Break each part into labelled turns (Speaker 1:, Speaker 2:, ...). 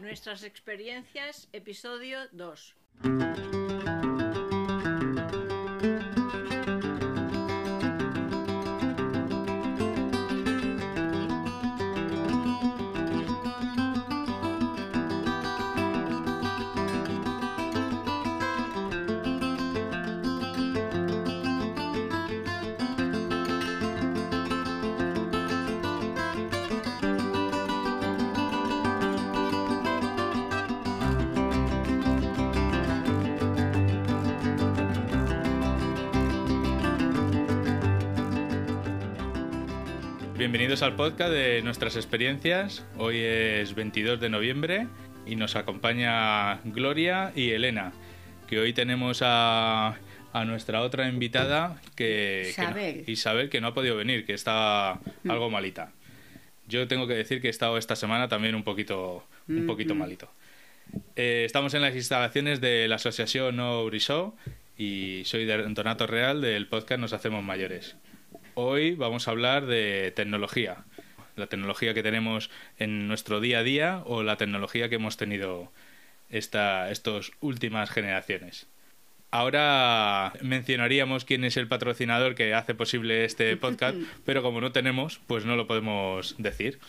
Speaker 1: Nuestras experiencias, episodio 2.
Speaker 2: Bienvenidos al podcast de nuestras experiencias. Hoy es 22 de noviembre y nos acompaña Gloria y Elena, que hoy tenemos a, a nuestra otra invitada, que, que no-
Speaker 1: Isabel.
Speaker 2: Isabel, que no ha podido venir, que está algo malita. Yo tengo que decir que he estado esta semana también un poquito, un poquito malito. Eh, estamos en las instalaciones de la Asociación No Brisó y soy de Donato Real del podcast Nos Hacemos Mayores. Hoy vamos a hablar de tecnología, la tecnología que tenemos en nuestro día a día o la tecnología que hemos tenido esta, estas últimas generaciones. Ahora mencionaríamos quién es el patrocinador que hace posible este podcast, pero como no tenemos, pues no lo podemos decir.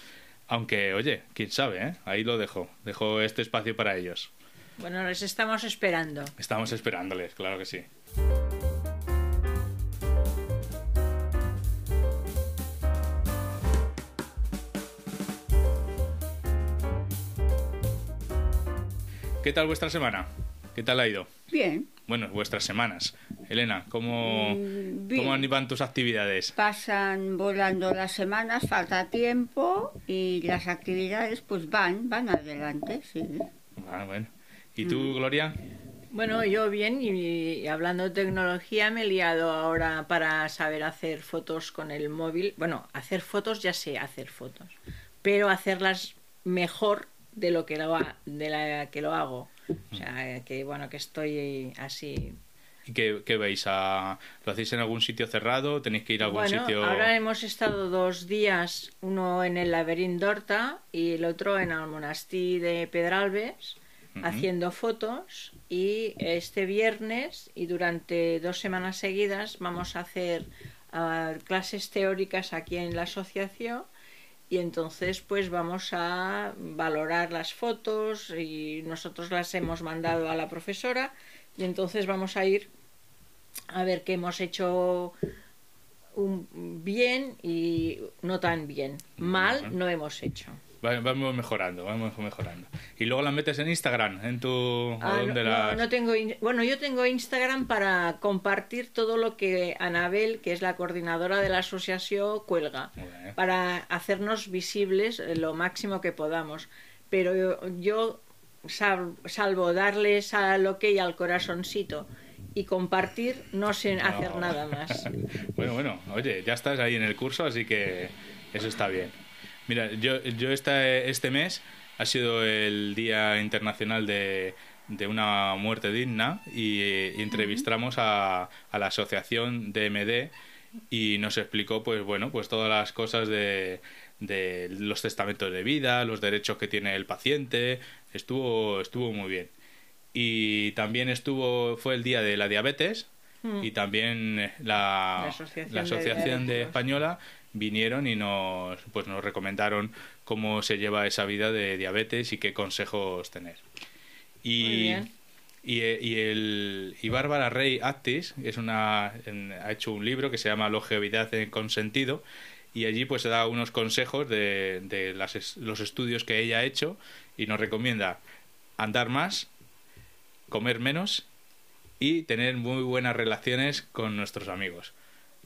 Speaker 2: Aunque, oye, quién sabe, ¿eh? Ahí lo dejo. Dejo este espacio para ellos.
Speaker 1: Bueno, les estamos esperando.
Speaker 2: Estamos esperándoles, claro que sí. ¿Qué tal vuestra semana? ¿Qué tal ha ido?
Speaker 3: Bien,
Speaker 2: Bueno, vuestras semanas. Elena, ¿cómo,
Speaker 3: Mm, bien.
Speaker 2: ¿cómo iban tus actividades?
Speaker 3: pasan volando las semanas, falta tiempo y las actividades pues van, van adelante, sí.
Speaker 2: Ah, bueno. ¿Y tú, Gloria?
Speaker 1: Bueno, yo bien y, y hablando de tecnología me he liado ahora para saber hacer fotos con el móvil. Bueno, hacer fotos ya sé hacer fotos, pero hacerlas mejor de lo que lo, ha- de la que lo hago. O sea, que bueno, que estoy así
Speaker 2: ¿Y qué, qué veis? ¿A- ¿Lo hacéis en algún sitio cerrado? ¿Tenéis que ir a algún
Speaker 1: bueno,
Speaker 2: sitio...?
Speaker 1: ahora hemos estado dos días, uno en el laberinto d'Horta y el otro en el monasterio de Pedralbes, haciendo fotos. Y este viernes y durante dos semanas seguidas vamos a hacer ah, clases teóricas aquí en la asociación. Y entonces pues vamos a valorar las fotos y nosotros las hemos mandado a la profesora y entonces vamos a ir a ver qué hemos hecho un bien y no tan bien. Mal no hemos hecho.
Speaker 2: Va- Vamos mejorando, vamos mejorando. Y luego las metes en Instagram, en tu... ¿o
Speaker 1: Ah, no, tengo in- bueno, yo tengo Instagram para compartir todo lo que Anabel, que es la coordinadora de la asociación, cuelga, para hacernos visibles eh, lo máximo que podamos. Pero yo, yo, sal- salvo darles al ok y al corazoncito y compartir, no sé hacer nada más.
Speaker 2: bueno, bueno, oye, ya estás ahí en el curso, así que eso está bien. Mira, yo, yo esta- este mes ha sido el Día Internacional de, de una muerte digna y, entrevistamos a, a la asociación DMD y nos explicó, pues bueno, pues todas las cosas de, de los testamentos de vida, los derechos que tiene el paciente, estuvo, estuvo muy bien. Y también estuvo, fue el día de la diabetes
Speaker 1: Mm.
Speaker 2: y también la,
Speaker 1: La Asociación
Speaker 2: la
Speaker 1: de
Speaker 2: Asociación de
Speaker 1: Diabéticos.
Speaker 2: Española vinieron y nos, pues nos recomendaron cómo se lleva esa vida de diabetes y qué consejos tener. Y,
Speaker 1: Muy bien.
Speaker 2: y, eh, y el, y Bárbara Rey Actis es una, en- ha hecho un libro que se llama Longevidad en consentido y allí pues se da unos consejos de, de las los estudios que ella ha hecho y nos recomienda andar más, comer menos y tener muy buenas relaciones con nuestros amigos.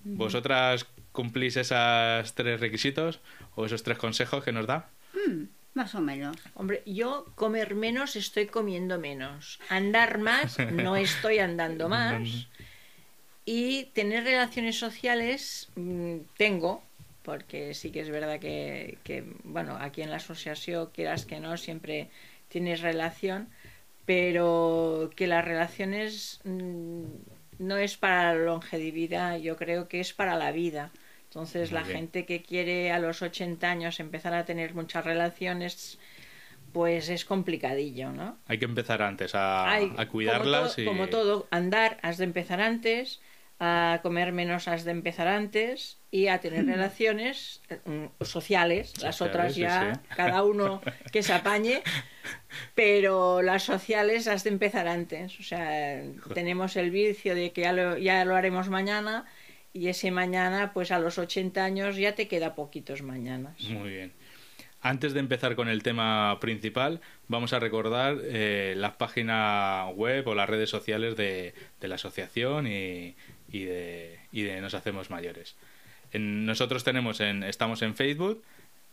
Speaker 2: ¿Vosotras cumplís esos tres requisitos o esos tres consejos que nos da?
Speaker 3: Mm, más o menos.
Speaker 1: Hombre, yo comer menos estoy comiendo menos. Andar más no estoy andando más. Y tener relaciones sociales mm, tengo, porque sí que es verdad que, que, bueno, aquí en la asociación, quieras que no, siempre tienes relación, pero que las relaciones mm, no es para la longevidad, yo creo que es para la vida. Entonces
Speaker 2: Muy
Speaker 1: la
Speaker 2: bien.
Speaker 1: gente que quiere a los 80 años empezar a tener muchas relaciones, pues es complicadillo, ¿no?
Speaker 2: Hay que empezar antes a,
Speaker 1: Hay-
Speaker 2: a cuidarlas
Speaker 1: como, to-
Speaker 2: y...
Speaker 1: como todo, andar has de empezar antes, a comer menos has de empezar antes y a tener relaciones mm, sociales. Las
Speaker 2: Sociales,
Speaker 1: otras
Speaker 2: sí,
Speaker 1: ya,
Speaker 2: sí.
Speaker 1: cada uno que se apañe, pero las sociales has de empezar antes. O sea, tenemos el vicio de que ya lo, ya lo haremos mañana y ese mañana, pues a los 80 años ya te queda poquitos mañanas.
Speaker 2: Muy bien. Antes de empezar con el tema principal, vamos a recordar eh, la página web o las redes sociales de, de la asociación y, y de, y de Nos Hacemos Mayores. En- nosotros tenemos en, estamos en Facebook,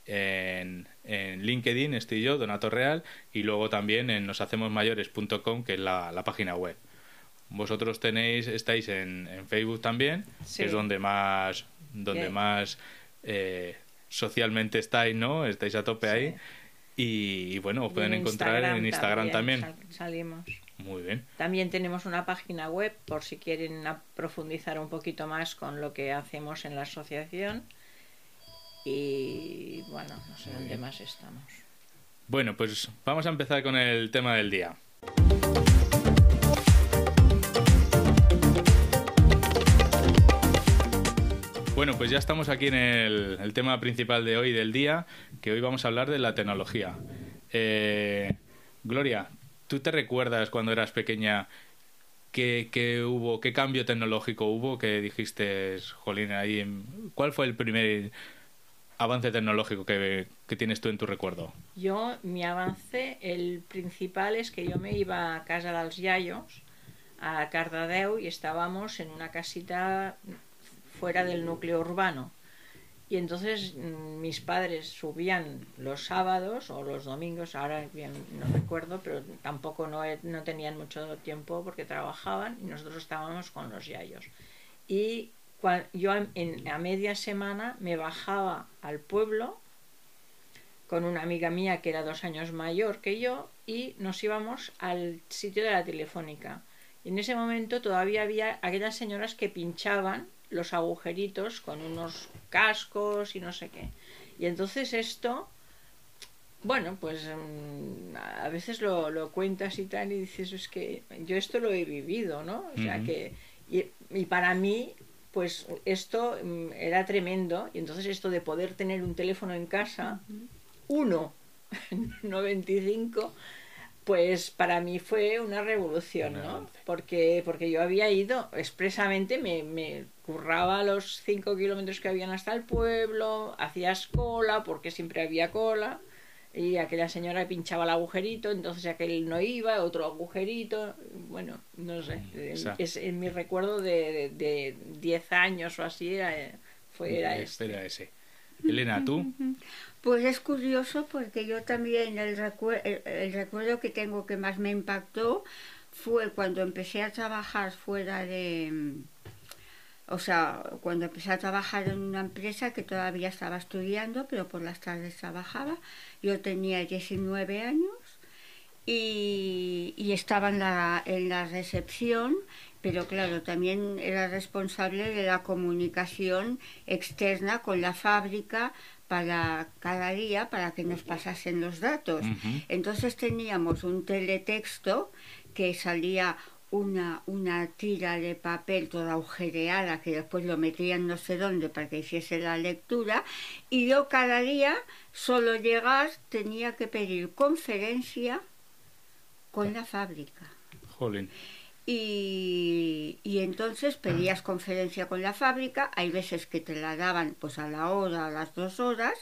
Speaker 2: en, en LinkedIn, estoy yo, Donato Real, y luego también en noshacemosmayores.com, que es la página web. Vosotros tenéis, estáis en, en Facebook también,
Speaker 1: Sí.
Speaker 2: que es donde más, donde
Speaker 1: Bien.
Speaker 2: más eh, socialmente estáis, ¿no? Estáis a tope
Speaker 1: Sí.
Speaker 2: ahí. Y, y bueno, os pueden
Speaker 1: en
Speaker 2: encontrar en Instagram también.
Speaker 1: sal- salimos.
Speaker 2: Muy bien.
Speaker 1: También tenemos una página web por si quieren profundizar un poquito más con lo que hacemos en la asociación. Y bueno, no sé dónde más estamos.
Speaker 2: Bueno, pues vamos a empezar con el tema del día. Bueno, pues ya estamos aquí en el, tema principal de hoy, del día, que hoy vamos a hablar de la tecnología. Eh, Gloria, ¿tú te recuerdas cuando eras pequeña qué, qué hubo, qué cambio tecnológico hubo que dijiste, jolín, ahí, ¿cuál fue el primer avance tecnológico que, que tienes tú en tu recuerdo?
Speaker 1: Yo, mi avance, el principal es que yo me iba a casa dels Yayos, a Cardedeu, y estábamos en una casita fuera del núcleo urbano. Y entonces mm, mis padres subían los sábados o los domingos, ahora bien no recuerdo, pero tampoco no, no tenían mucho tiempo porque trabajaban y nosotros estábamos con los yayos. Y cua- yo en- en- a media semana me bajaba al pueblo con una amiga mía que era dos años mayor que yo y nos íbamos al sitio de la telefónica. Y en ese momento todavía había aquellas señoras que pinchaban los agujeritos con unos cascos y no sé qué. Y entonces esto, bueno, pues mm, a veces lo, lo cuentas y tal y dices, es que yo esto lo he vivido, ¿no? O sea que, y, y para mí, pues esto mm, era tremendo. Y entonces esto de poder tener un teléfono en casa, uno, no 25, pues para mí fue una revolución, ¿no?
Speaker 2: avance.
Speaker 1: Porque, porque yo había ido expresamente, me, me curraba los 5 kilómetros que habían hasta el pueblo, hacías cola, porque siempre había cola, y aquella señora pinchaba el agujerito, entonces aquel no iba, otro agujerito, bueno, no sé,
Speaker 2: Esa-
Speaker 1: es en mi recuerdo de, de, de 10 años o así, era, fue, era
Speaker 2: Eh,
Speaker 1: este.
Speaker 2: Era ese. Elena, ¿tú?
Speaker 3: Pues es curioso porque yo también el, recue- el- el recuerdo que tengo que más me impactó fue cuando empecé a trabajar fuera de... O sea, cuando empecé a trabajar en una empresa que todavía estaba estudiando, pero por las tardes trabajaba. Yo tenía 19 años y, y estaba en la, en la recepción, pero claro, también era responsable de la comunicación externa con la fábrica para cada día para que nos pasasen los datos. Entonces teníamos un teletexto que salía una, una tira de papel toda agujereada que después lo metían no sé dónde para que hiciese la lectura y yo cada día solo llegar tenía que pedir conferencia con la fábrica.
Speaker 2: Jolín.
Speaker 3: Y, entonces pedías conferencia con la fábrica, hay veces que te la daban pues a la hora, a las dos horas,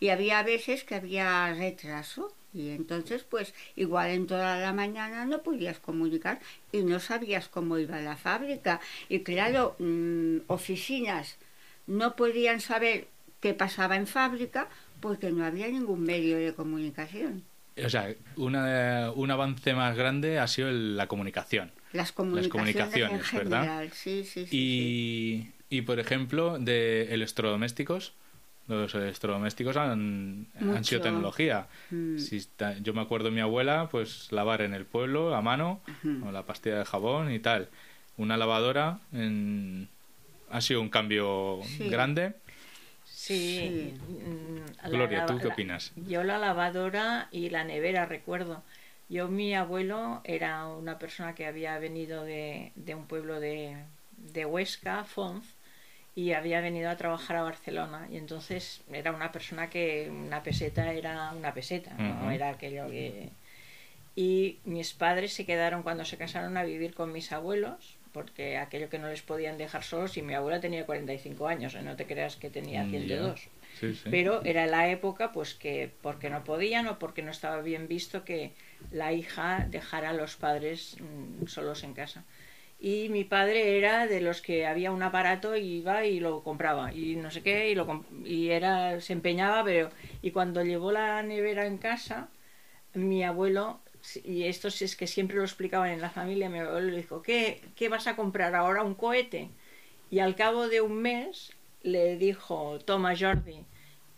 Speaker 3: y había veces que había retraso. Y entonces, pues igual en toda la mañana no podías comunicar y no sabías cómo iba la fábrica. Y claro, mm, oficinas no podían saber qué pasaba en fábrica porque no había ningún medio de comunicación.
Speaker 2: O sea, una, un avance más grande ha sido el- la comunicación.
Speaker 3: Las comunicaciones,
Speaker 2: comunicaciones,
Speaker 3: en
Speaker 2: ¿verdad?
Speaker 3: general, sí, sí, sí. sí.
Speaker 2: Y, y, por ejemplo, de electrodomésticos. Los electrodomésticos han, han sido tecnología.
Speaker 3: Mm.
Speaker 2: Si está- yo me acuerdo de mi abuela, pues lavar en el pueblo a mano,
Speaker 3: Ujú.
Speaker 2: o la pastilla de jabón y tal. Una lavadora en- ha sido un cambio
Speaker 3: Sí.
Speaker 2: grande.
Speaker 1: Sí.
Speaker 2: Mm, Gloria, ¿tú qué opinas?
Speaker 1: yo la lavadora y la nevera recuerdo. Yo, mi abuelo era una persona que había venido de, de un pueblo de, de Huesca, Fonz, y había venido a trabajar a Barcelona. Y entonces era una persona que una peseta era una peseta, no era aquello que... Y mis padres se quedaron cuando se casaron a vivir con mis abuelos, porque aquello que no les podían dejar solos, y mi abuela tenía 45 años, ¿eh? no te creas que tenía 102. Mm, Pero era la época pues que porque no podían o porque no estaba bien visto que la hija dejara a los padres mm, solos en casa. Y mi padre era de los que había un aparato y iba y lo compraba y no sé qué y lo y era se empeñaba pero y cuando llevó la nevera en casa mi abuelo y esto es que siempre lo explicaban en la familia mi abuelo le dijo ¿qué, qué vas a comprar ahora un cohete y al cabo de un mes le dijo toma Jordi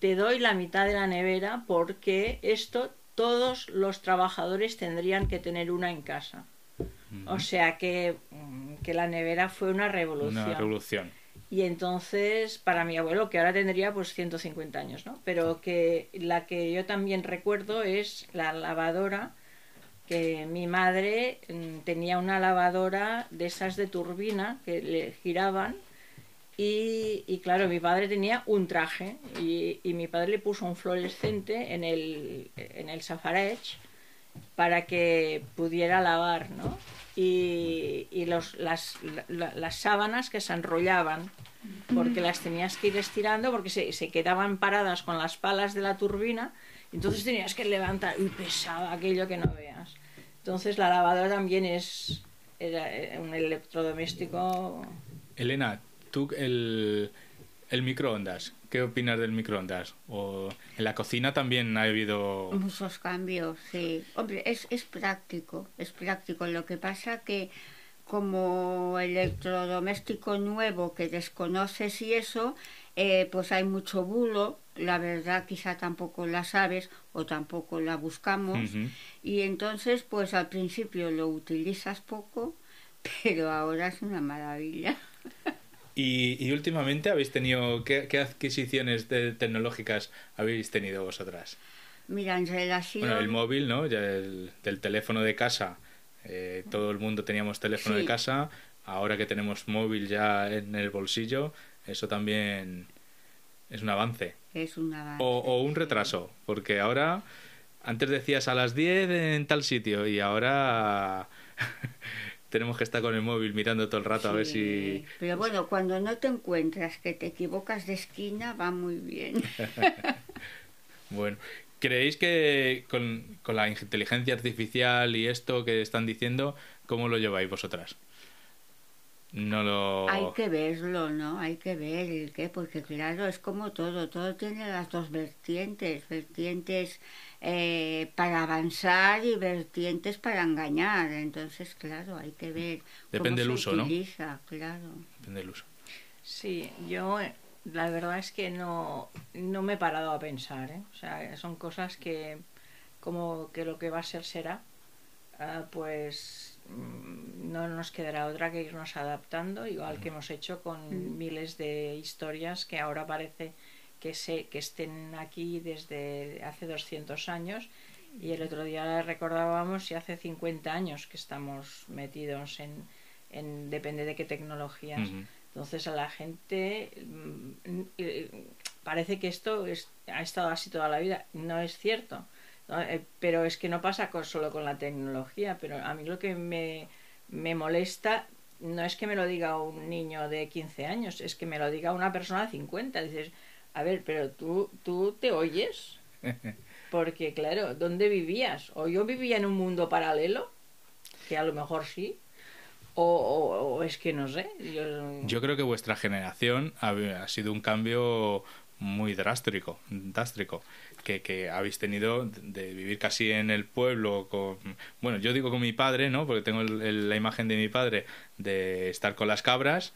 Speaker 1: te doy la mitad de la nevera porque esto todos los trabajadores tendrían que tener una en casa o sea que, mm, que, la nevera fue una revolución.
Speaker 2: Una revolución.
Speaker 1: Y entonces, para mi abuelo, que ahora tendría pues 150 años, ¿no? Pero que la que yo también recuerdo es la lavadora, que mi madre mm, tenía una lavadora de esas de turbina que le giraban y, y, claro, mi padre tenía un traje y, y, mi padre le puso un fluorescente en el, en el safarech para que pudiera lavar, ¿no? Y, y los, las, las sábanas que se enrollaban, porque las tenías que ir estirando, porque se, se quedaban paradas con las palas de la turbina, entonces tenías que levantar, y pesaba aquello que no veas. Entonces la lavadora también es era eh, un electrodoméstico.
Speaker 2: Elena, tú el, el microondas, ¿Qué opinas del microondas? ¿O en la cocina también ha habido...?
Speaker 3: Muchos cambios, sí. Hombre, es, es práctico, es práctico. Lo que pasa que como electrodoméstico nuevo que desconoces y eso, eh, pues hay mucho bulo, la verdad quizá tampoco la sabes o tampoco la buscamos y entonces pues al principio lo utilizas poco, pero ahora es una maravilla.
Speaker 2: Y, últimamente habéis tenido, ¿qué, adquisiciones tecnológicas habéis tenido vosotras?
Speaker 3: Mira, en relación...
Speaker 2: Bueno, el móvil, ¿no? Ya el, del teléfono de casa. Eh, todo el mundo teníamos teléfono de casa. Ahora que tenemos móvil ya en el bolsillo, eso también es un avance.
Speaker 3: Es un avance.
Speaker 2: O, o un retraso, porque ahora, antes decías a las 10 en tal sitio y ahora tenemos que estar con el móvil mirando todo el rato a ver si...
Speaker 3: Pero bueno, cuando no te encuentras que te equivocas de esquina, va muy bien.
Speaker 2: bueno, ¿creéis que con, con, la inteligencia artificial y esto que están diciendo, cómo lo lleváis vosotras? No lo...
Speaker 3: Hay que verlo, ¿no? Hay que ver el qué, porque claro, es como todo, todo tiene las dos vertientes, vertientes eh, para avanzar y vertientes para engañar. Entonces, claro, hay que ver.
Speaker 2: Depende del uso,
Speaker 3: utiliza, ¿no? Claro.
Speaker 2: Depende del uso.
Speaker 1: Sí, yo eh, la verdad es que no, no me he parado a pensar. ¿eh? O sea, son cosas que, como que lo que va a ser será, ah, pues mm, no nos quedará otra que irnos adaptando, igual que hemos hecho con mm. miles de historias que ahora parece que, se, que estén aquí desde hace 200 años y el otro día recordábamos y hace 50 años que estamos metidos en, en depende de qué tecnologías. Entonces a la gente mm, eh, parece que esto es, ha estado así toda la vida. No es cierto. Eh, pero es que no pasa con, solo con la tecnología. Pero a mí lo que me, me molesta no es que me lo diga un niño de 15 años, es que me lo diga una persona de 50. Dices, a ver, pero tú, tú te oyes. Porque, claro, ¿dónde vivías? ¿O yo vivía en un mundo paralelo? Que a lo mejor sí. O, es que no sé.
Speaker 2: Yo... creo que vuestra generación ha, sido un cambio muy drástico, drástico que, que, habéis tenido de vivir casi en el pueblo con bueno yo digo con mi padre no porque tengo la imagen de mi padre de estar con las cabras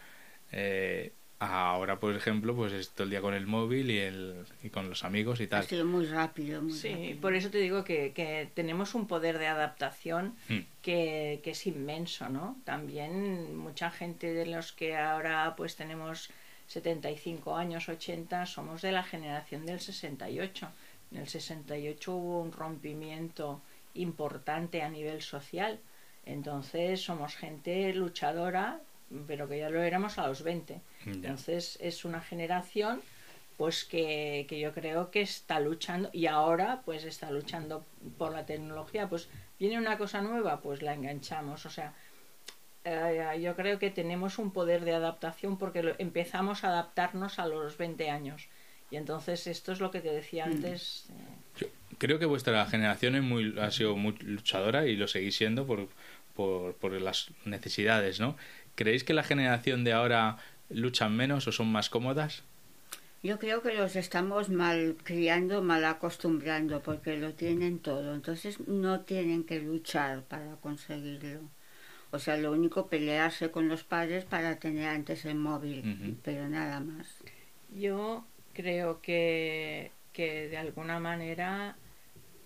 Speaker 2: eh, Ahora, por ejemplo, pues es todo el día con el móvil y, el, y con los amigos y tal.
Speaker 3: Ha sido muy rápido. Muy
Speaker 1: sí, por eso te digo que, que tenemos un poder de adaptación hmm. que, que, es inmenso, ¿no? También mucha gente de los que ahora pues tenemos 75 años, 80, somos de la generación del 68. En el 68 hubo un rompimiento importante a nivel social. Entonces somos gente luchadora, pero que ya lo éramos a los 20. Entonces es una generación pues que, que, yo creo que está luchando y ahora pues está luchando por la tecnología. Pues viene una cosa nueva, pues la enganchamos. O sea, eh, yo creo que tenemos un poder de adaptación porque empezamos a adaptarnos a los 20 años. Y entonces esto es lo que te decía mm. antes.
Speaker 2: Eh. creo que vuestra generación es muy, ha sido muy luchadora y lo seguís siendo por, por, por las necesidades, ¿no? ¿Creéis que la generación de ahora luchan menos o son más cómodas?
Speaker 3: Yo creo que los estamos mal criando, mal acostumbrando, porque lo tienen todo. Entonces no tienen que luchar para conseguirlo. O sea, lo único pelearse con los padres para tener antes el móvil, pero nada más.
Speaker 1: Yo creo que, que de alguna manera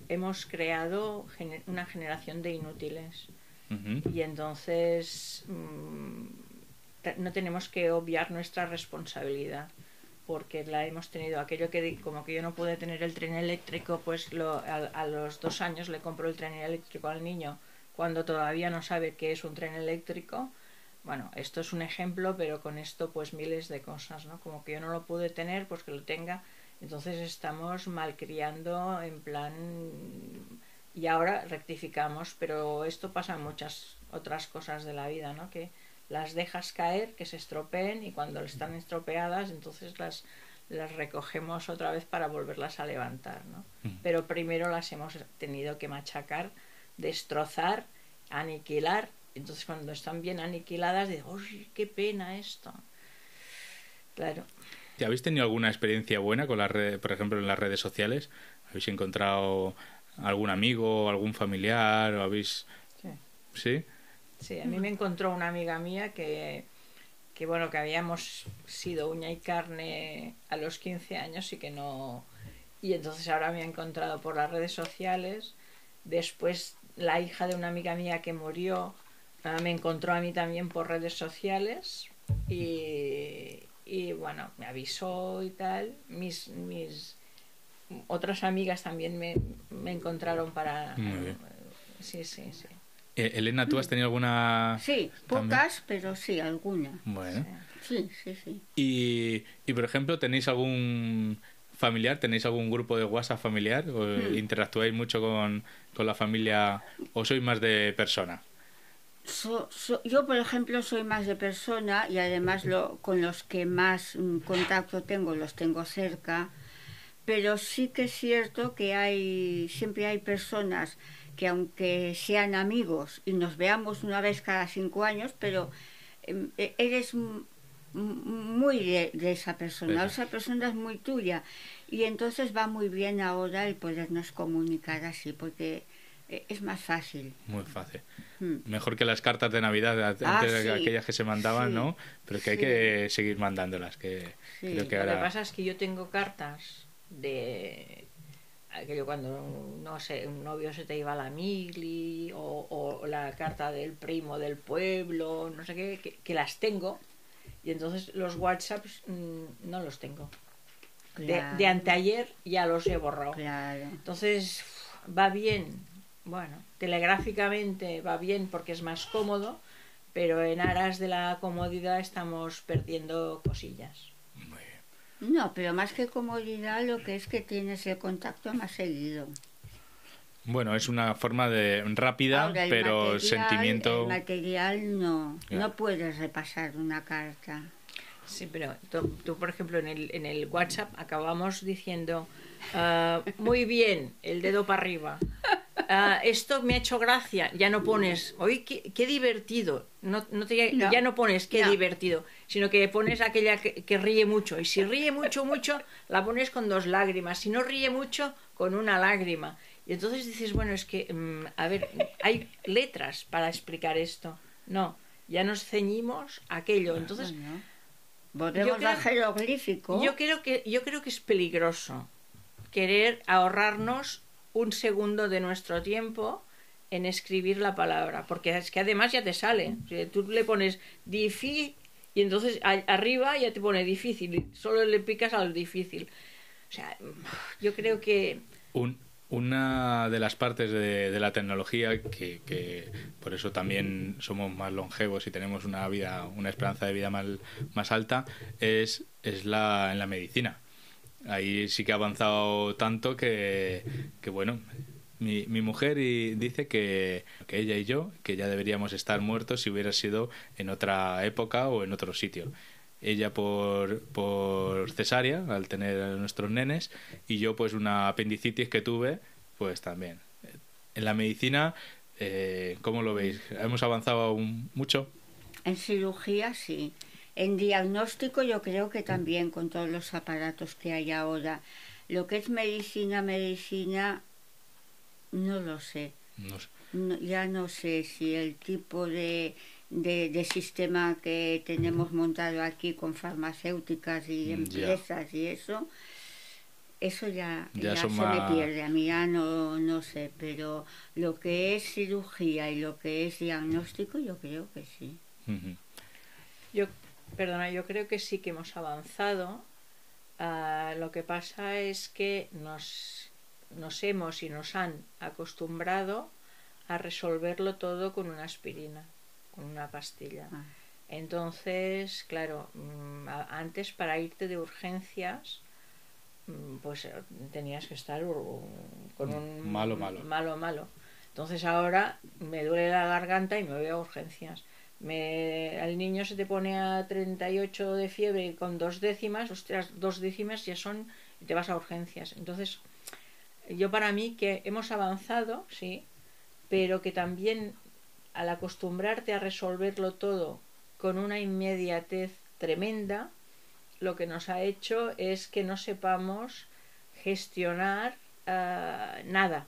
Speaker 1: hemos creado una generación de inútiles. Y entonces mm, no tenemos que obviar nuestra responsabilidad porque la hemos tenido. Aquello que, como que yo no pude tener el tren eléctrico, pues lo, a, los dos años le compro el tren eléctrico al niño cuando todavía no sabe qué es un tren eléctrico. Bueno, esto es un ejemplo, pero con esto pues miles de cosas, ¿no? Como que yo no lo pude tener, pues que lo tenga. Entonces estamos malcriando en plan y ahora rectificamos, pero esto pasa en muchas otras cosas de la vida, ¿no? Que las dejas caer, que se estropeen y cuando están estropeadas, entonces las, las recogemos otra vez para volverlas a levantar, ¿no? Pero primero las hemos tenido que machacar, destrozar, aniquilar. Entonces cuando están bien aniquiladas, digo, ¡uy, qué pena esto! Claro.
Speaker 2: ¿Te habéis tenido alguna experiencia buena con las redes, por ejemplo, en las redes sociales? ¿Habéis encontrado algún amigo, algún familiar? ¿O habéis...
Speaker 1: Sí.
Speaker 2: ¿Sí?
Speaker 1: Sí, a mí me encontró una amiga mía que, que, bueno, que habíamos sido uña y carne a los 15 años y que no... Y entonces ahora me ha encontrado por las redes sociales. Después la hija de una amiga mía que murió me encontró a mí también por redes sociales y, y bueno, me avisó y tal. Mis, mis otras amigas también me, me encontraron para... Sí, sí, sí.
Speaker 2: Eh, Elena, ¿tú has tenido alguna...?
Speaker 3: Sí, pocas, pero sí, alguna.
Speaker 2: Bueno.
Speaker 3: Sí, sí, sí.
Speaker 2: Y, y, por ejemplo, ¿tenéis algún familiar? ¿Tenéis algún grupo de WhatsApp familiar? ¿O hmm. interactuáis mucho con, con, la familia o sois más de persona?
Speaker 3: yo, por ejemplo, soy más de persona y además lo, con los que más mm, contacto tengo los tengo cerca, pero sí que es cierto que hay siempre hay personas que aunque sean amigos y nos veamos una vez cada cinco años, pero em, e, eres muy de, esa persona, esa persona es muy tuya y entonces va muy bien ahora el podernos comunicar así porque e, es más fácil.
Speaker 2: Muy fácil. Hmm. Mejor que las cartas de Navidad, antes ah, de aquellas que se mandaban, ¿no? Pero que hay que seguir mandándolas. Que,
Speaker 1: Lo que pasa es que yo tengo cartas de aquello cuando, no sé, un novio se te iba a la mili o, o la carta del primo del pueblo, no sé qué, que, las tengo y entonces los WhatsApps mm, no los tengo. De, de, anteayer ya los he borrado. Entonces va bien, bueno, telegráficamente va bien porque es más cómodo, pero en aras de la comodidad estamos perdiendo cosillas.
Speaker 3: No, pero más que comodidad, lo que es que tienes el contacto más seguido.
Speaker 2: Bueno, es una forma de rápida, pero sentimiento.
Speaker 3: El material no, no puedes repasar una carta.
Speaker 1: Sí, pero tú, por ejemplo, en el, en el WhatsApp acabamos diciendo, ah, muy bien, el dedo para arriba. Ah, esto me ha hecho gracia. Ya no pones, oye, qué, divertido. No, no te, Ya no pones qué divertido, sino que pones aquella que, ríe mucho. Y si ríe mucho, mucho, la pones con dos lágrimas. Si no ríe mucho, con una lágrima. Y entonces dices, bueno, es que, mm, a ver, hay letras para explicar esto. No, ya nos ceñimos a aquello. Entonces,
Speaker 3: yo creo,
Speaker 1: yo creo que yo creo que es peligroso querer ahorrarnos un segundo de nuestro tiempo en escribir la palabra, porque es que además ya te sale. Tú le pones difi Y entonces arriba ya te pone difícil, solo le picas al difícil. O sea, yo creo que...
Speaker 2: Un, una de las partes de, la tecnología que, que, por eso también somos más longevos y tenemos una vida, una esperanza de vida más, más alta, es, es la, en la medicina. Ahí sí que ha avanzado tanto que, bueno, mi, mi mujer y dice que, ella y yo, que ya deberíamos estar muertos si hubiera sido en otra época o en otro sitio. Ella por, por cesárea, al tener a nuestros nenes, y yo pues una apendicitis que tuve, pues también. En la medicina, eh, ¿cómo lo veis? ¿Hemos avanzado mucho?
Speaker 3: En cirugía sí. En diagnóstico yo creo que también con todos los aparatos que hay ahora. Lo que es medicina, medicina, no lo sé. ya no sé si el tipo de, de, sistema que tenemos montado aquí con farmacéuticas y empresas y eso, eso ya, ya, se me pierde. A mí ya no, no sé, pero lo que es cirugía y lo que es diagnóstico, yo creo que sí.
Speaker 1: Yo, perdona, yo creo que sí que hemos avanzado. Ah, lo que pasa es que nos nos hemos y nos han acostumbrado a resolverlo todo con una aspirina, con una pastilla. Ah. Entonces, claro, mm, antes para irte de urgencias, mm, pues eh, tenías que estar con un
Speaker 2: malo, malo.
Speaker 1: Malo, malo. Entonces ahora me duele la garganta y me voy a urgencias. Me, al niño se te pone a 38 de fiebre con dos décimas, ostras, dos décimas ya son, te vas a urgencias. Entonces, yo para mí que hemos avanzado, sí, pero que también al acostumbrarte a resolverlo todo con una inmediatez tremenda, lo que nos ha hecho es que no sepamos gestionar ah, nada,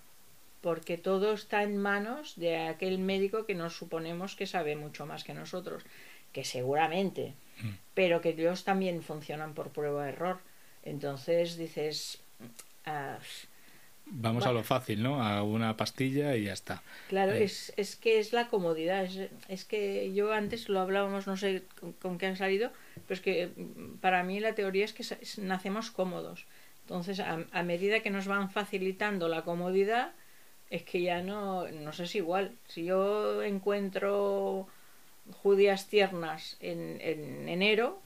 Speaker 1: porque todo está en manos de aquel médico que nos suponemos que sabe mucho más que nosotros, que seguramente, mm. pero que ellos también funcionan por prueba-error. Entonces dices, ah,
Speaker 2: Vamos a lo fácil, ¿no? A una pastilla y ya está.
Speaker 1: Claro, eh. es, es que es la comodidad. Es, es, que yo antes lo hablábamos, no sé con, qué han salido, pero es que mm, para mí la teoría es que nacemos cómodos. Entonces, a, a, medida que nos van facilitando la comodidad, es que ya no, no sé si igual. Si yo encuentro judías tiernas en, en enero,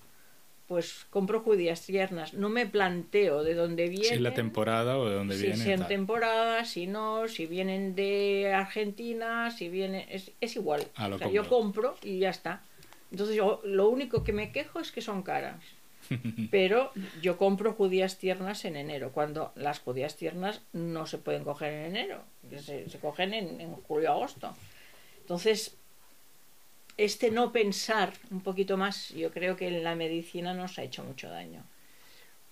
Speaker 1: pues compro judías tiernas. No me planteo de dónde vienen.
Speaker 2: Si la temporada o de dónde
Speaker 1: si,
Speaker 2: vienen.
Speaker 1: Si en temporada, si no, si vienen de Argentina, si vienen. Es, es igual. o sea, yo compro y ya está. Entonces, yo lo único que me quejo es que son caras. Pero yo compro judías tiernas en enero, cuando las judías tiernas no se pueden coger en enero, se, cogen en, en julio-agosto. Entonces, este no pensar un poquito más, yo creo que en la medicina nos ha hecho mucho daño.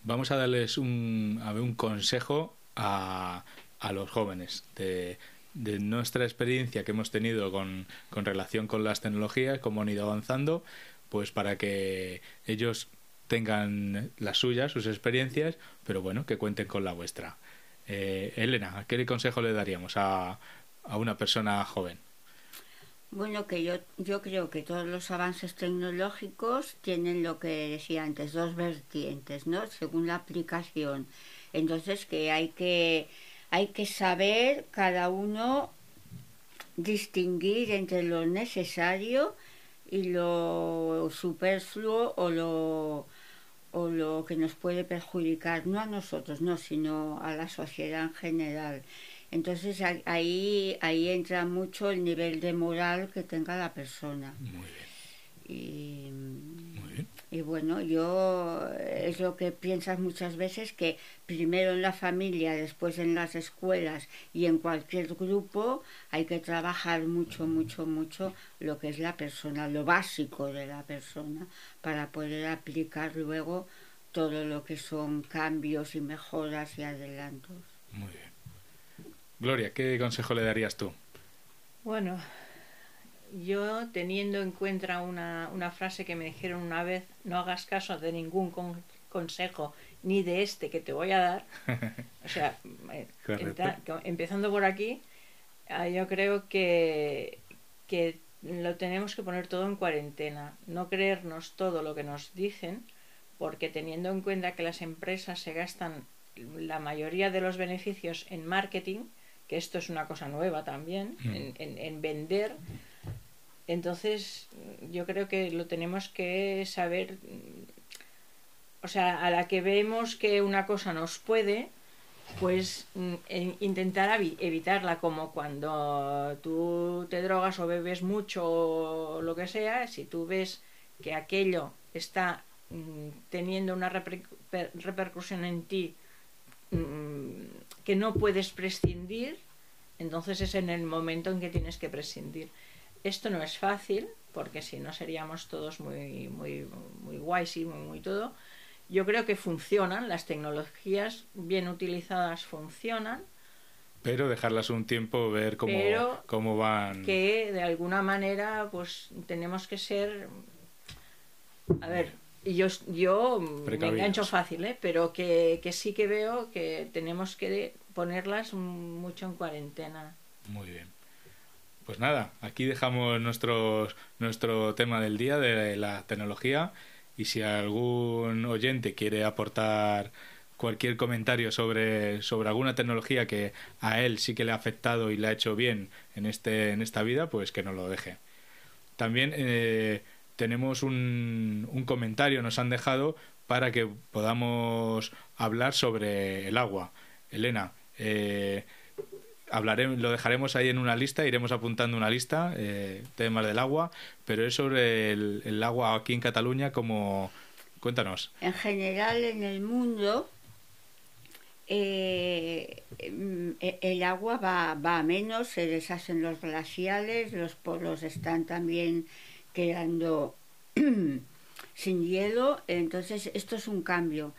Speaker 2: Vamos a darles un, a ver, un consejo a, a los jóvenes de, de, nuestra experiencia que hemos tenido con, con relación con las tecnologías, cómo han ido avanzando, pues para que ellos tengan las suyas, sus experiencias, pero bueno, que cuenten con la vuestra. Eh, Elena, ¿qué consejo le daríamos a, a una persona joven?
Speaker 3: Bueno, que yo, yo creo que todos los avances tecnológicos tienen lo que decía antes, dos vertientes, ¿no? Según la aplicación. Entonces que hay que, hay que saber cada uno distinguir entre lo necesario y lo superfluo o lo, o lo que nos puede perjudicar, no a nosotros, no, sino a la sociedad en general. Entonces ahí, ahí entra mucho el nivel de moral que tenga la persona.
Speaker 2: Muy bien.
Speaker 3: Y, y bueno, yo es lo que piensas muchas veces que primero en la familia, después en las escuelas y en cualquier grupo hay que trabajar mucho, mucho, mucho lo que es la persona, lo básico de la persona, para poder aplicar luego todo lo que son cambios y mejoras y adelantos.
Speaker 2: Muy bien. Gloria, ¿qué consejo le darías tú?
Speaker 1: Bueno, yo teniendo en cuenta una, una frase que me dijeron una vez, no hagas caso de ningún consejo, ni de este que te voy a dar. o sea, empezando por aquí, ah, yo creo que, que lo tenemos que poner todo en cuarentena, no creernos todo lo que nos dicen, porque teniendo en cuenta que las empresas se gastan la mayoría de los beneficios en marketing, que esto es una cosa nueva también,
Speaker 2: Mm.
Speaker 1: en, en vender, entonces yo creo que lo tenemos que saber, o sea, a la que vemos que una cosa nos puede, pues mm, en- intentar evitarla, como cuando tú te drogas o bebes mucho o lo que sea, si tú ves que aquello está mm, teniendo una reper- per- repercusión en ti mm, que no puedes prescindir, entonces es en el momento en que tienes que prescindir. Esto no es fácil, porque si no seríamos todos muy, muy, muy guays y muy, muy todo. Yo creo que funcionan, las tecnologías bien utilizadas funcionan,
Speaker 2: Pero dejarlas un tiempo, ver cómo,
Speaker 1: Pero
Speaker 2: cómo van.
Speaker 1: que de alguna manera pues tenemos que ser a ver y yo yo me engancho fácil ¿eh? pero que, que sí que veo que tenemos que ponerlas mucho en cuarentena
Speaker 2: Muy bien. Pues nada, aquí dejamos nuestro tema del día de la tecnología y si algún oyente quiere aportar cualquier comentario sobre, sobre alguna tecnología que a él sí que le ha afectado y le ha hecho bien en, este, en esta vida, pues que nos lo deje. También eh, tenemos un, un comentario, nos han dejado para que podamos hablar sobre el agua. Elena, eh, hablaremos, lo dejaremos ahí en una lista, iremos apuntando una lista, eh, temas del agua, pero es sobre el, agua aquí en Cataluña como... Cuéntanos.
Speaker 3: En general en el mundo eh, em, e- el agua va, va a menos, se deshacen los glaciales, los polos están también quedando sin hielo, entonces esto es un cambio.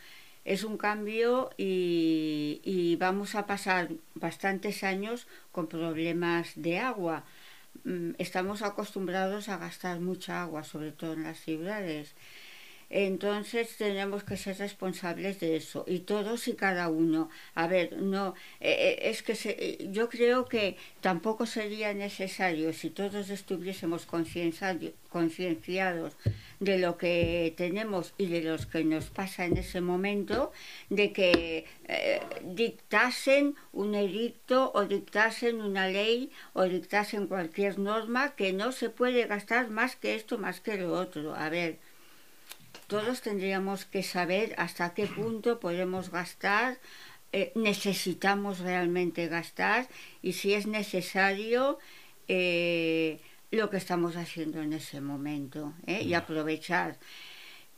Speaker 3: Es un cambio y, vamos a pasar bastantes años con problemas de agua. Mm, Estamos acostumbrados a gastar mucha agua, sobre todo en las ciudades. Entonces tenemos que ser responsables de eso y todos y cada uno. A ver, no eh, eh, es que se- eh, yo creo que tampoco sería necesario si todos estuviésemos concienciado- concienciados de lo que tenemos y de los que nos pasa en ese momento, de que eh, dictasen un edicto o dictasen una ley o dictasen cualquier norma que no se puede gastar más que esto, más que lo otro. A ver, todos tendríamos que saber hasta qué punto podemos gastar, eh, necesitamos realmente gastar y si es necesario eh, lo que estamos haciendo en ese momento ¿eh? y aprovechar.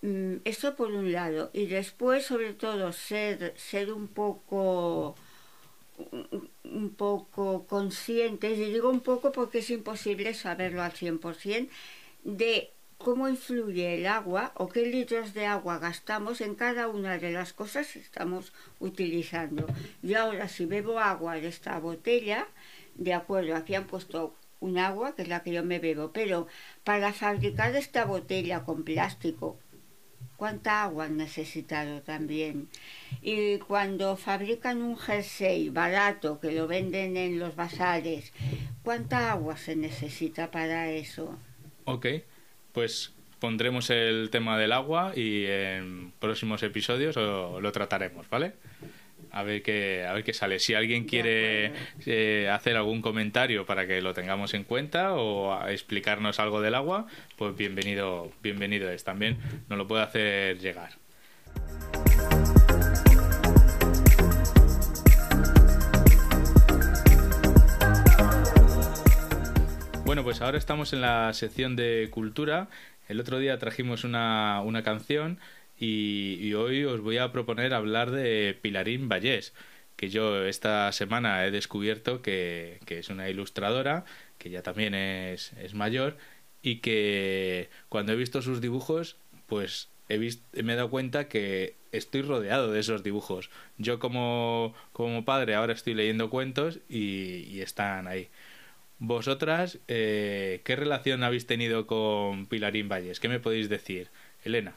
Speaker 3: Mm, Esto por un lado. Y después, sobre todo, ser, ser un poco un- poco conscientes, y digo un poco porque es imposible saberlo al 100%, de cómo influye el agua o qué litros de agua gastamos en cada una de las cosas que estamos utilizando. Y ahora si bebo agua de esta botella, de acuerdo, aquí han puesto un agua, que es la que yo me bebo, pero para fabricar esta botella con plástico, ¿cuánta agua han necesitado también? Y cuando fabrican un jersey barato que lo venden en los bazares, ¿cuánta agua se necesita para eso?
Speaker 2: Ok, pues pondremos el tema del agua y en próximos episodios lo, lo trataremos, ¿vale? A ver qué, a ver qué sale. Si alguien quiere eh, hacer algún comentario para que lo tengamos en cuenta o a explicarnos algo del agua, pues bienvenido, bienvenido es. También nos lo puede hacer llegar. Bueno, pues ahora estamos en la sección de cultura. El otro día trajimos una, una canción y, hoy os voy a proponer hablar de Pilarín Vallés, que yo esta semana he descubierto que, que es una ilustradora, que ya también es, es mayor y que cuando he visto sus dibujos, pues he visto, me he dado cuenta que estoy rodeado de esos dibujos. Yo como, como padre ahora estoy leyendo cuentos y están ahí. Vosotras, eh, ¿qué relación habéis tenido con Pilarín Valles? ¿Qué me podéis decir? Elena.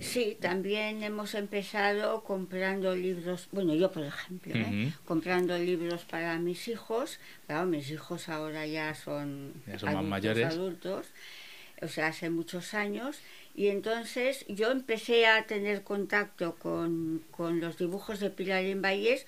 Speaker 3: Sí, también hemos empezado comprando libros, bueno, yo por ejemplo, ¿eh? Comprando libros para mis hijos. Claro, mis hijos ahora ya son,
Speaker 2: Ya son más mayores.
Speaker 3: adultos, o sea, hace muchos años. Y entonces yo empecé a tener contacto con, con los dibujos de Pilar Valles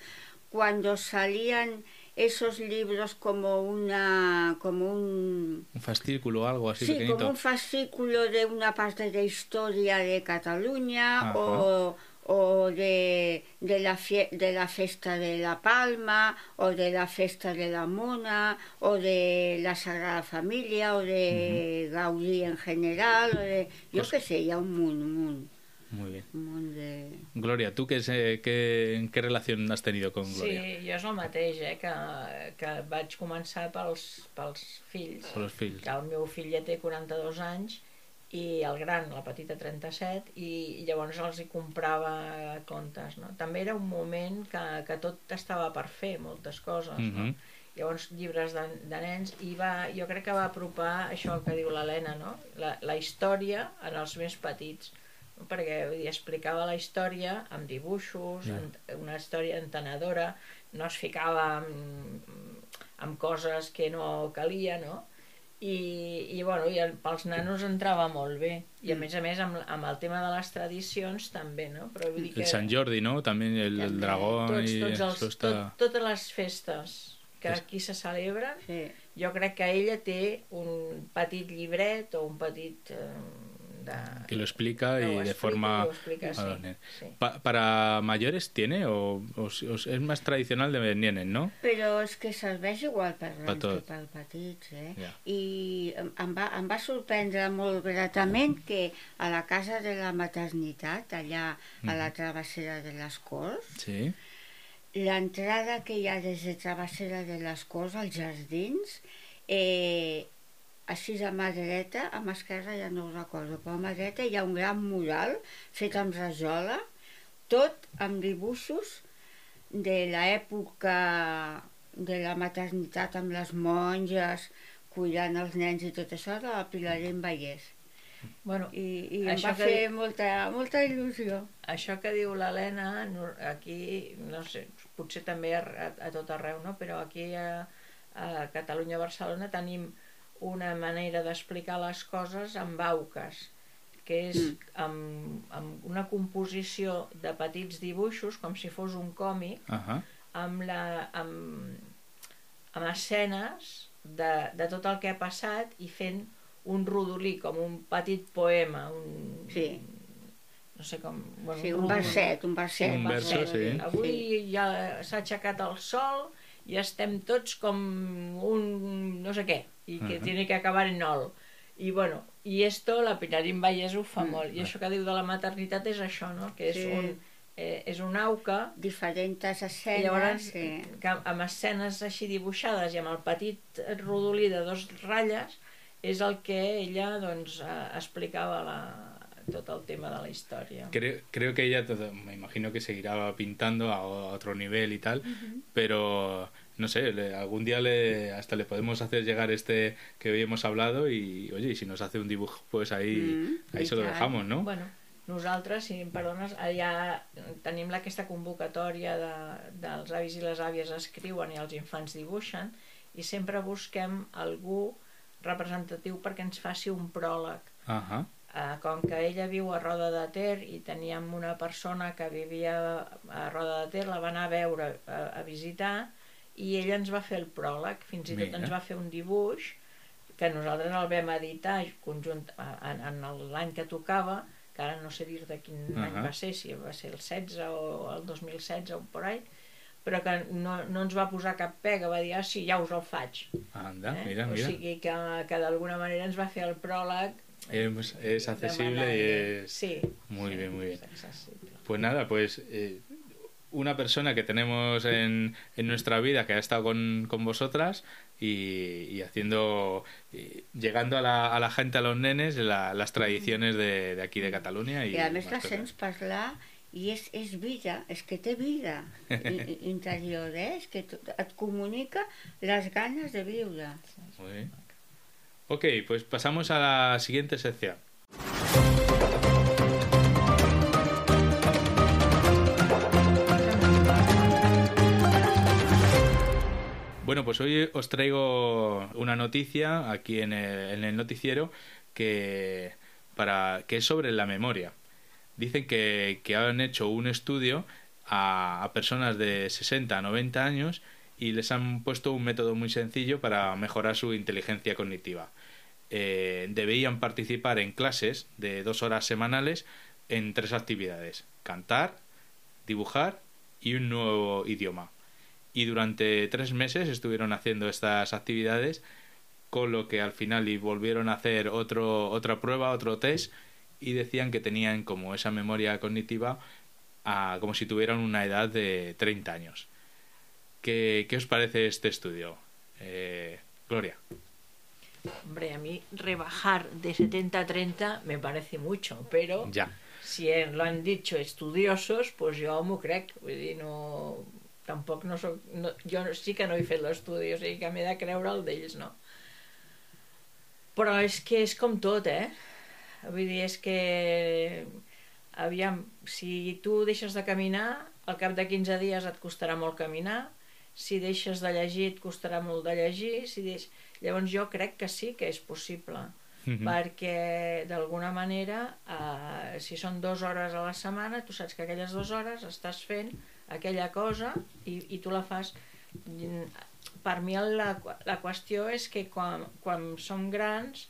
Speaker 3: cuando salían esos libros como una como un
Speaker 2: Un fascículo algo así
Speaker 3: Sí,
Speaker 2: pequeñito.
Speaker 3: como un fascículo de una parte de historia de Cataluña
Speaker 2: Ajá.
Speaker 3: o, o de, de, la fie- de la festa de la Palma o de la festa de la Mona o de la Sagrada Familia o de Gaudí en general o de, yo
Speaker 2: Pues-
Speaker 3: qué sé, ya un mundo,
Speaker 2: Muy bien.
Speaker 3: mundo de...
Speaker 2: Gloria, ¿tú qué, sé- qué, qué relación has tenido con Gloria?
Speaker 1: Sí, jo és el mateix, eh, que, que vaig començar pels, pels fills.
Speaker 2: Per els fills.
Speaker 1: Que el meu fill ja té 42 anys i el gran, la petita 37, i, llavors els hi comprava contes, no? També era un moment que, que tot estava per fer, moltes coses, no?
Speaker 2: Mhm.
Speaker 1: Llavors, llibres de, de nens, i va, jo crec que va apropar això que diu l'Helena, no? La, la història en els més petits? Perquè vull dir, explicava la història amb dibuixos,
Speaker 2: Ja.
Speaker 1: en, una història entenedora, no es ficava amb, amb coses que no calia, no? I, i, bueno, i el, pels nanos entrava molt bé i a
Speaker 3: Mm.
Speaker 1: més a més amb, amb el tema de les tradicions també, no? Però vull dir que
Speaker 2: El San Jordi, ¿no? También el, el
Speaker 3: També.
Speaker 2: dragón
Speaker 1: tots,
Speaker 2: y
Speaker 1: tots els,
Speaker 2: eso está...
Speaker 1: tot, totes les festes que aquí se celebren
Speaker 3: Sí.
Speaker 1: jo crec que ella té un petit llibret o un petit... Eh, de...
Speaker 2: que lo explica
Speaker 1: que
Speaker 2: y de forma
Speaker 1: explica, sí, sí.
Speaker 2: Pa- para mayores tiene o, o- o es más tradicional de nenes, ¿no?
Speaker 3: Però és que serveix igual per
Speaker 2: tot.
Speaker 3: que per petits, eh?
Speaker 2: Ja.
Speaker 3: I em- em va, em va sorprendre molt gratament que a la casa de la maternitat, allà a la travessera de les Corts,
Speaker 2: Sí.
Speaker 3: l'entrada que hi ha des de travessera de les Corts als jardins, eh, així a mà dreta, a mà esquerra ja no ho recordo, però a mà dreta hi ha un gran mural fet amb rajola, tot amb dibuixos de l'època de la maternitat amb les monges, cuidant els nens i tot això, de la Pilarín Vallès.
Speaker 1: Bueno,
Speaker 3: I, i em va
Speaker 1: que
Speaker 3: fer
Speaker 1: di-
Speaker 3: molta, molta il·lusió.
Speaker 1: això que diu l'Helena, aquí, no sé, potser també a, a, a tot arreu, no? però aquí a, a Catalunya, Barcelona, tenim una manera d'explicar les coses amb auques, que és
Speaker 3: Mm.
Speaker 1: amb, amb una composició de petits dibuixos, com si fos un còmic,
Speaker 2: Ajá.
Speaker 1: amb, la, amb, amb escenes de, de tot el que ha passat i fent un rodolí, com un petit poema, un,
Speaker 3: Sí.
Speaker 1: no sé com... Bueno,
Speaker 3: Sí, un verset, un verset.
Speaker 2: Un
Speaker 1: verset.
Speaker 2: sí.
Speaker 1: Avui ja s'ha aixecat el sol i estem tots com un no sé què, i que
Speaker 2: Ajá.
Speaker 1: tiene que acabar en ol. I bueno, i esto la Pilarín Vallès ho fa
Speaker 3: Mm.
Speaker 1: molt. I això que diu de la maternitat és això, no? Que és
Speaker 3: Sí.
Speaker 1: un, eh, és un auca
Speaker 3: Diferents
Speaker 1: i
Speaker 3: escenes.
Speaker 1: llavors,
Speaker 3: sí.
Speaker 1: que amb escenes així dibuixades i amb el petit rodolí de dos ratlles, és el que ella doncs, eh, explicava la, tot el tema de la història.
Speaker 2: Creo, creo que ella, me imagino que seguirá pintando a otro nivel y tal, pero no sé, le- algún día le, hasta le podemos hacer llegar este que hoy hemos hablado y, oye, si nos hace un dibujo, pues ahí,
Speaker 3: Mm,
Speaker 2: ahí se lo dejamos, ¿no?
Speaker 1: Bueno, nosaltres, si em perdones, allà tenim la- aquesta convocatòria de, dels avis i les àvies escriuen i els infants dibuixen i sempre busquem algú representatiu perquè ens faci un pròleg.
Speaker 2: Ajá.
Speaker 1: Eh, com que ella viu a Roda de Ter i teníem una persona que vivia a Roda de Ter, la va anar a veure a, a visitar i ella ens va fer el pròleg, fins i tot
Speaker 2: Mira.
Speaker 1: ens va fer un dibuix que nosaltres el vam editar conjunt, en, en l'any que tocava, que ara no sé dir de quin any
Speaker 2: Ahà.
Speaker 1: va ser, si va ser el 16 o el 2016 o por ahí, però que no, no ens va posar cap pega, va dir, ah, sí, ja us el faig.
Speaker 2: Anda,
Speaker 1: eh?
Speaker 2: mira,
Speaker 1: o
Speaker 2: mira.
Speaker 1: sigui que, que d'alguna manera ens va fer el pròleg
Speaker 2: Es, es
Speaker 1: de
Speaker 2: accesible y es...
Speaker 1: Sí.
Speaker 2: Muy
Speaker 1: sí,
Speaker 2: bien, muy bien. Pues nada, pues eh, una persona que tenemos en, en nuestra vida que ha estado con, con vosotras y, y haciendo, y llegando a la, a la gente, a los nenes, la- las tradiciones de, de aquí de Cataluña. Y,
Speaker 3: I a més la sents parlar i és, és vida, és que té vida interior, eh? és que et comunica les ganes de viure.
Speaker 2: Muy bien. Ok, pues pasamos a la siguiente sección. Bueno, pues hoy os traigo una noticia aquí en el, noticiero que, para, que es sobre la memoria. Dicen que, que han hecho un estudio a, a, personas de 60 a 90 años y les han puesto un método muy sencillo para mejorar su inteligencia cognitiva. Eh, debían participar en clases de dos horas semanales en tres actividades: cantar, dibujar y un nuevo idioma y durante tres meses estuvieron haciendo estas actividades con lo que al final y volvieron a hacer otro, otra prueba, otro test y decían que tenían como esa memoria cognitiva como si tuvieran una edad de 30 años. ¿Qué, qué os parece este estudio? Eh, Gloria.
Speaker 1: Hombre, a mí rebajar de 70 a 30 me parece mucho, pero
Speaker 2: ya.
Speaker 1: si lo han dicho estudiosos, pues yo me creo, no, tampoc no soc... No, jo sí que no he fet l'estudi, o sigui que m'he de creure el d'ells, no? Però és que és com tot, eh? Vull dir, és que... Aviam, si tu deixes de caminar, al cap de 15 dies et costarà molt caminar, si deixes de llegir et costarà molt de llegir, si deix... llavors jo crec que sí que és possible, mm -hmm. perquè d'alguna manera, eh, si són dues hores a la setmana, tu saps que aquelles dues hores estàs fent aquella cosa i, i tu la fas. Per mi la, la qüestió és que quan, quan som grans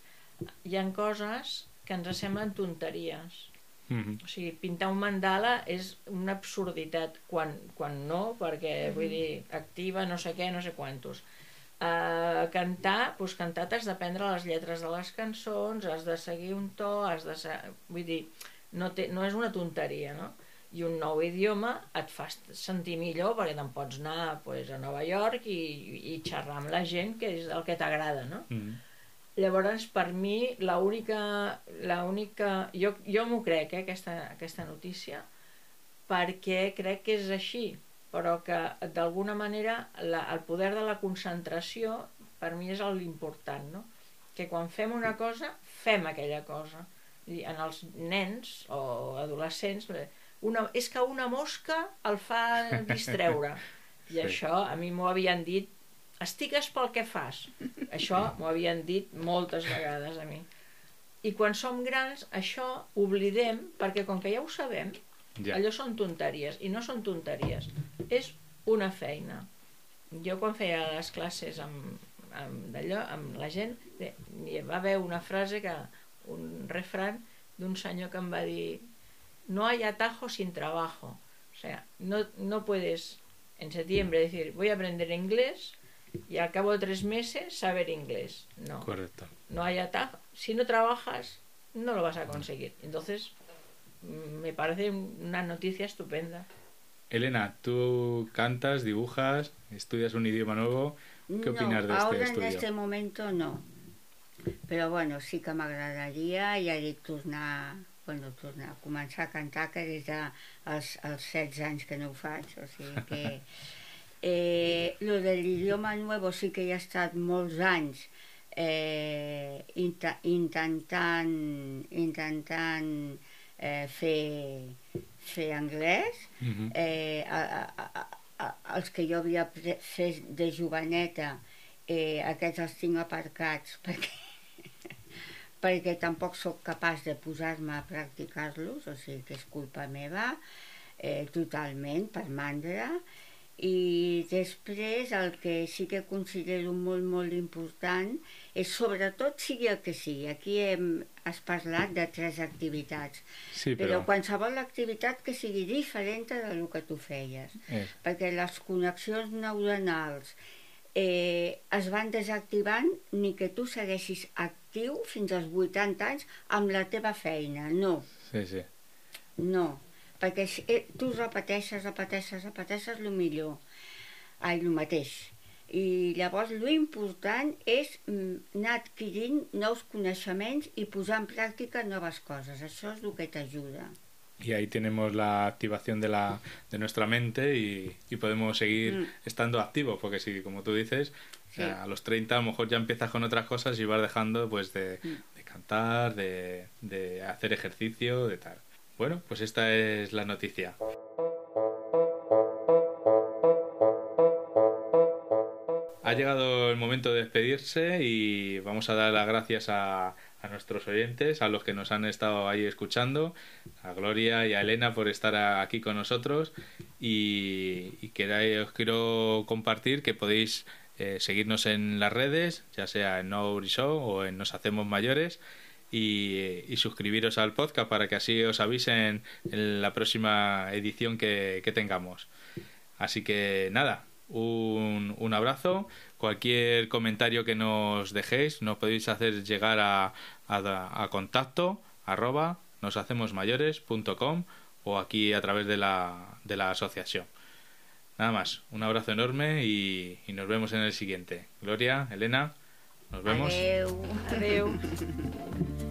Speaker 1: hi han coses que ens semblen tonteries
Speaker 2: mm -hmm.
Speaker 1: o sigui, pintar un mandala és una absurditat quan, quan no, perquè vull dir, activa no sé què, no sé quantos uh, cantar, doncs cantar t'has d'aprendre les lletres de les cançons has de seguir un to, has de vull dir, no, té, no és una tonteria no? i un nou idioma et fa sentir millor perquè te'n pots anar pues, a Nova York i, i xerrar amb la gent que és el que t'agrada no?
Speaker 2: Mm.
Speaker 1: Llavors per mi l'única l'única jo, jo m'ho crec eh, aquesta, aquesta notícia perquè crec que és així però que d'alguna manera la, el poder de la concentració per mi és l'important no? que quan fem una cosa fem aquella cosa I en els nens o adolescents una, és que una mosca el fa distreure. I sí. això a mi m'ho havien dit, estigues pel que fas. Això m'ho havien dit moltes vegades a mi. I quan som grans, això oblidem, perquè com que ja ho sabem, ja. allò són tonteries, i no són tonteries, és una feina. Jo quan feia les classes amb, amb d'allò, amb la gent, hi va haver una frase que, un refran d'un senyor que em va dir no hay atajo sin trabajo. O sea, no, no puedes en septiembre decir voy a aprender inglés y al cabo de tres meses saber inglés. No.
Speaker 2: Correcto.
Speaker 1: No hay atajo. Si no trabajas, no lo vas a conseguir. Entonces, me parece una noticia estupenda.
Speaker 2: Elena, tú cantas, dibujas, estudias un idioma nuevo. ¿Qué opinas de este
Speaker 3: estudio?
Speaker 2: Ahora
Speaker 3: en este momento no. Però bueno, sí que m'agradaria, ja dic, tornar bueno, tornar a començar a cantar que des dels els 16 anys que no ho faig, o sigui que eh, lo de l'idioma nuevo sí que hi ha estat molts anys eh, int intentant intentant eh, fer, fer anglès
Speaker 2: mm -hmm.
Speaker 3: eh, a, a, a, els que jo havia fet de joveneta eh, aquests els tinc aparcats perquè perquè tampoc sóc capaç de posar-me a practicar-los, o sigui que és culpa meva, eh, totalment, per mandra, i després el que sí que considero molt, molt important és sobretot sigui el que sigui. Aquí hem, has parlat de tres activitats,
Speaker 2: sí, però...
Speaker 3: però qualsevol activitat que sigui diferent del que tu feies,
Speaker 2: és.
Speaker 3: perquè les connexions neuronals eh, es van desactivant ni que tu segueixis actiu fins als 80 anys amb la teva feina, no.
Speaker 2: Sí, sí.
Speaker 3: No, perquè eh, tu repeteixes, repeteixes, repeteixes el millor, ai, el mateix. I llavors l'important és mm, anar adquirint nous coneixements i posar en pràctica noves coses. Això és el que t'ajuda.
Speaker 2: y ahí tenemos la activación de, la, de nuestra mente y, y podemos seguir mm. estando activos, porque si, como tú dices, sí. a los 30 a lo mejor ya empiezas con otras cosas y vas dejando pues de, mm. de cantar, de, de hacer ejercicio, de tal. Bueno, pues esta es la noticia. ha llegado el momento de despedirse y vamos a dar las gracias a, nuestros oyentes, a los que nos han estado ahí escuchando, a Gloria y a Elena por estar aquí con nosotros y, y os quiero compartir que podéis eh, seguirnos en las redes, ya sea en No Show o en Nos Hacemos Mayores y, suscribiros al podcast para que así os avisen en la próxima edición que, tengamos. Así que nada, un, un abrazo Cualquier comentario que nos dejéis nos podéis hacer llegar a, a, contacto arroba noshacemosmayores.com o aquí a través de la, de la asociación. Nada más, un abrazo enorme y, nos vemos en el siguiente. Gloria, Elena, nos vemos.
Speaker 3: Adeu.
Speaker 1: Adeu.